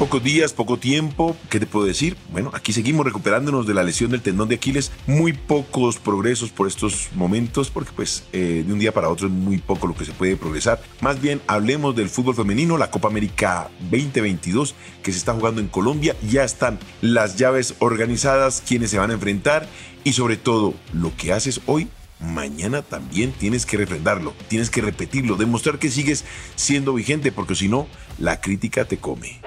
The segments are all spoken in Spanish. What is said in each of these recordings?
Pocos días, poco tiempo, ¿qué te puedo decir? Bueno, aquí seguimos recuperándonos de la lesión del tendón de Aquiles. Muy pocos progresos por estos momentos, porque pues eh, de un día para otro es muy poco lo que se puede progresar. Más bien, hablemos del fútbol femenino, la Copa América 2022 que se está jugando en Colombia. Ya están las llaves organizadas, quienes se van a enfrentar y sobre todo lo que haces hoy mañana también tienes que refrendarlo, tienes que repetirlo, demostrar que sigues siendo vigente, porque si no, la crítica te come.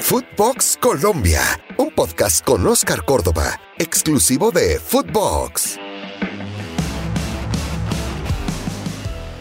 Footbox Colombia, un podcast con Oscar Córdoba, exclusivo de Footbox.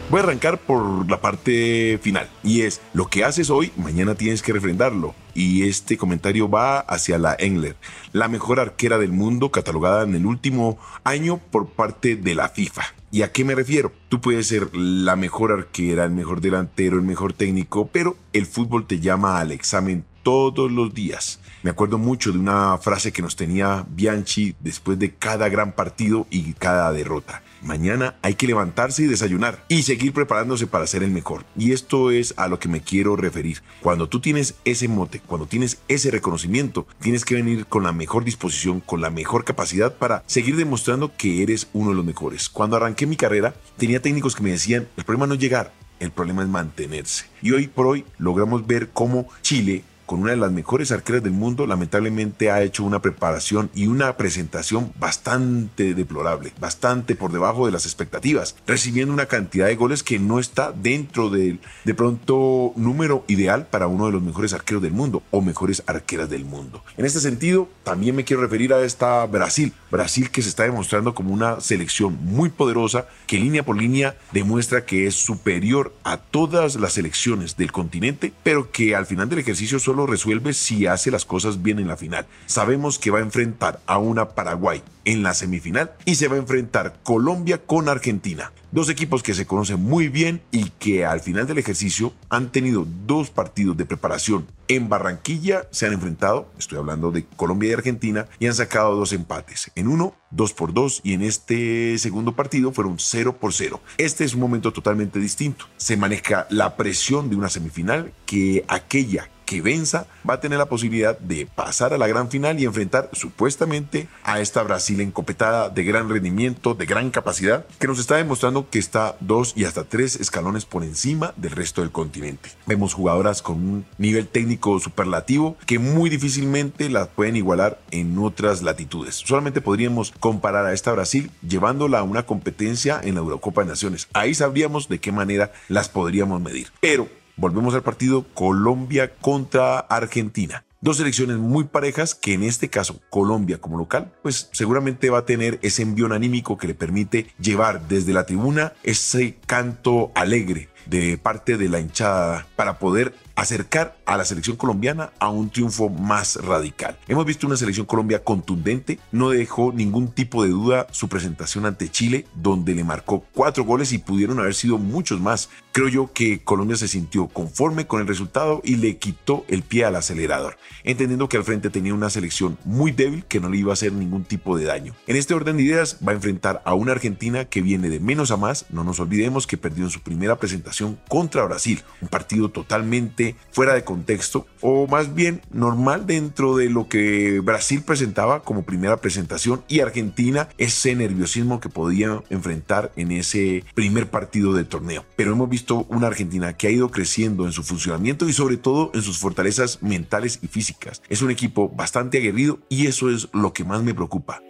Voy a arrancar por la parte final y es lo que haces hoy, mañana tienes que refrendarlo. Y este comentario va hacia la Engler, la mejor arquera del mundo catalogada en el último año por parte de la FIFA. ¿Y a qué me refiero? Tú puedes ser la mejor arquera, el mejor delantero, el mejor técnico, pero el fútbol te llama al examen todos los días. Me acuerdo mucho de una frase que nos tenía Bianchi después de cada gran partido y cada derrota. Mañana hay que levantarse y desayunar y seguir preparándose para ser el mejor. Y esto es a lo que me quiero referir. Cuando tú tienes ese mote, cuando tienes ese reconocimiento, tienes que venir con la mejor disposición, con la mejor capacidad para seguir demostrando que eres uno de los mejores. Cuando arranqué mi carrera, tenía técnicos que me decían, el problema no es llegar, el problema es mantenerse. Y hoy por hoy logramos ver cómo Chile con una de las mejores arqueras del mundo, lamentablemente ha hecho una preparación y una presentación bastante deplorable, bastante por debajo de las expectativas, recibiendo una cantidad de goles que no está dentro del de pronto número ideal para uno de los mejores arqueros del mundo o mejores arqueras del mundo. En este sentido, también me quiero referir a esta Brasil, Brasil que se está demostrando como una selección muy poderosa que línea por línea demuestra que es superior a todas las selecciones del continente, pero que al final del ejercicio solo lo resuelve si hace las cosas bien en la final. Sabemos que va a enfrentar a una Paraguay en la semifinal y se va a enfrentar Colombia con Argentina. Dos equipos que se conocen muy bien y que al final del ejercicio han tenido dos partidos de preparación en Barranquilla, se han enfrentado, estoy hablando de Colombia y Argentina, y han sacado dos empates. En uno, dos por dos, y en este segundo partido fueron 0 por 0. Este es un momento totalmente distinto. Se maneja la presión de una semifinal que aquella que venza va a tener la posibilidad de pasar a la gran final y enfrentar supuestamente a esta Brasil encopetada de gran rendimiento, de gran capacidad, que nos está demostrando que está dos y hasta tres escalones por encima del resto del continente. Vemos jugadoras con un nivel técnico superlativo que muy difícilmente las pueden igualar en otras latitudes. Solamente podríamos comparar a esta Brasil llevándola a una competencia en la Eurocopa de Naciones. Ahí sabríamos de qué manera las podríamos medir. Pero Volvemos al partido Colombia contra Argentina. Dos selecciones muy parejas que en este caso Colombia como local pues seguramente va a tener ese envío anímico que le permite llevar desde la tribuna ese canto alegre de parte de la hinchada para poder acercar a la selección colombiana a un triunfo más radical. Hemos visto una selección Colombia contundente, no dejó ningún tipo de duda su presentación ante Chile, donde le marcó cuatro goles y pudieron haber sido muchos más. Creo yo que Colombia se sintió conforme con el resultado y le quitó el pie al acelerador, entendiendo que al frente tenía una selección muy débil que no le iba a hacer ningún tipo de daño. En este orden de ideas va a enfrentar a una Argentina que viene de menos a más, no nos olvidemos que perdió en su primera presentación contra Brasil, un partido totalmente fuera de contexto o más bien normal dentro de lo que Brasil presentaba como primera presentación y Argentina ese nerviosismo que podía enfrentar en ese primer partido del torneo. Pero hemos visto una Argentina que ha ido creciendo en su funcionamiento y sobre todo en sus fortalezas mentales y físicas. Es un equipo bastante aguerrido y eso es lo que más me preocupa.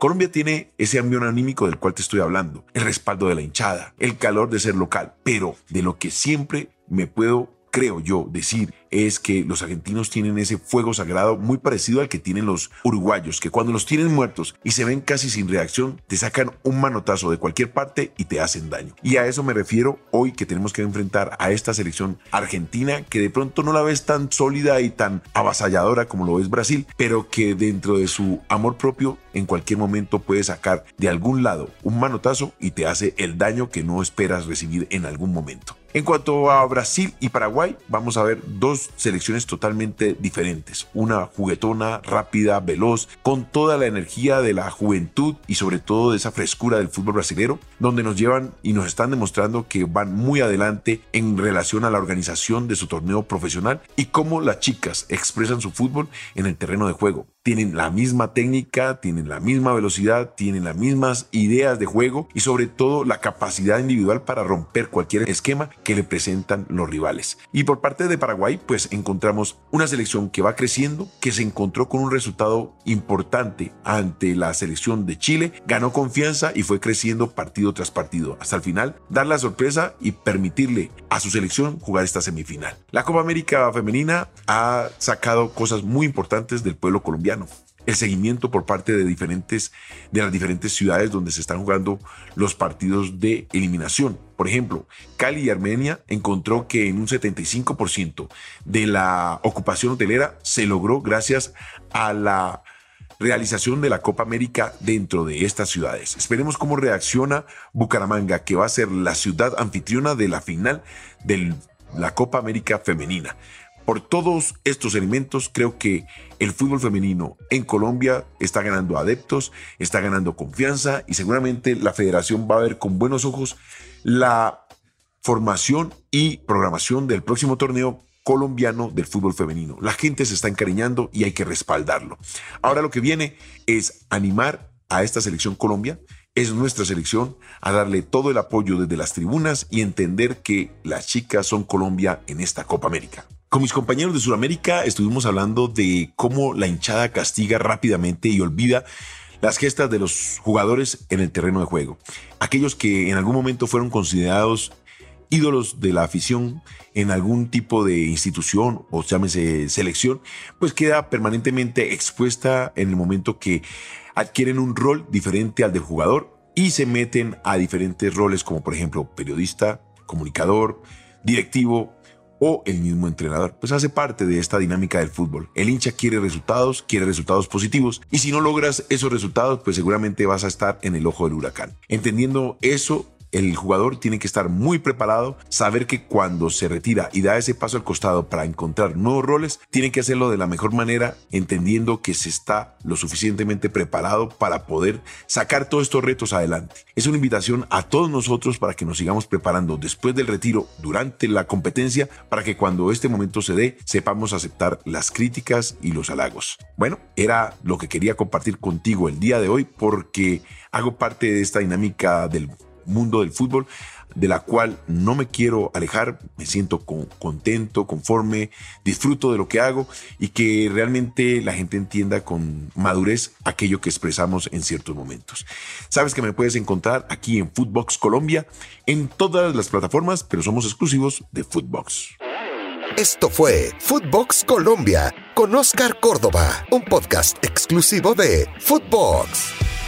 Colombia tiene ese ambiente anímico del cual te estoy hablando, el respaldo de la hinchada, el calor de ser local, pero de lo que siempre me puedo creo yo, decir es que los argentinos tienen ese fuego sagrado muy parecido al que tienen los uruguayos, que cuando los tienen muertos y se ven casi sin reacción, te sacan un manotazo de cualquier parte y te hacen daño. Y a eso me refiero hoy que tenemos que enfrentar a esta selección argentina que de pronto no la ves tan sólida y tan avasalladora como lo es Brasil, pero que dentro de su amor propio en cualquier momento puede sacar de algún lado un manotazo y te hace el daño que no esperas recibir en algún momento. En cuanto a Brasil y Paraguay, vamos a ver dos selecciones totalmente diferentes. Una juguetona, rápida, veloz, con toda la energía de la juventud y sobre todo de esa frescura del fútbol brasileño, donde nos llevan y nos están demostrando que van muy adelante en relación a la organización de su torneo profesional y cómo las chicas expresan su fútbol en el terreno de juego tienen la misma técnica, tienen la misma velocidad, tienen las mismas ideas de juego y sobre todo la capacidad individual para romper cualquier esquema que le presentan los rivales. Y por parte de Paraguay, pues encontramos una selección que va creciendo, que se encontró con un resultado importante ante la selección de Chile, ganó confianza y fue creciendo partido tras partido hasta el final, dar la sorpresa y permitirle a su selección jugar esta semifinal. La Copa América Femenina ha sacado cosas muy importantes del pueblo colombiano el seguimiento por parte de diferentes de las diferentes ciudades donde se están jugando los partidos de eliminación. Por ejemplo, Cali y Armenia encontró que en un 75% de la ocupación hotelera se logró gracias a la realización de la Copa América dentro de estas ciudades. Esperemos cómo reacciona Bucaramanga, que va a ser la ciudad anfitriona de la final de la Copa América femenina. Por todos estos elementos, creo que el fútbol femenino en Colombia está ganando adeptos, está ganando confianza y seguramente la federación va a ver con buenos ojos la formación y programación del próximo torneo colombiano del fútbol femenino. La gente se está encariñando y hay que respaldarlo. Ahora lo que viene es animar a esta selección Colombia, es nuestra selección, a darle todo el apoyo desde las tribunas y entender que las chicas son Colombia en esta Copa América. Con mis compañeros de Sudamérica estuvimos hablando de cómo la hinchada castiga rápidamente y olvida las gestas de los jugadores en el terreno de juego. Aquellos que en algún momento fueron considerados ídolos de la afición en algún tipo de institución o llámese selección, pues queda permanentemente expuesta en el momento que adquieren un rol diferente al del jugador y se meten a diferentes roles como por ejemplo periodista, comunicador, directivo o el mismo entrenador. Pues hace parte de esta dinámica del fútbol. El hincha quiere resultados, quiere resultados positivos y si no logras esos resultados, pues seguramente vas a estar en el ojo del huracán. Entendiendo eso, el jugador tiene que estar muy preparado, saber que cuando se retira y da ese paso al costado para encontrar nuevos roles, tiene que hacerlo de la mejor manera, entendiendo que se está lo suficientemente preparado para poder sacar todos estos retos adelante. Es una invitación a todos nosotros para que nos sigamos preparando después del retiro, durante la competencia, para que cuando este momento se dé, sepamos aceptar las críticas y los halagos. Bueno, era lo que quería compartir contigo el día de hoy porque hago parte de esta dinámica del mundo del fútbol, de la cual no me quiero alejar, me siento contento, conforme, disfruto de lo que hago y que realmente la gente entienda con madurez aquello que expresamos en ciertos momentos. Sabes que me puedes encontrar aquí en Footbox Colombia, en todas las plataformas, pero somos exclusivos de Footbox. Esto fue Footbox Colombia con Oscar Córdoba, un podcast exclusivo de Footbox.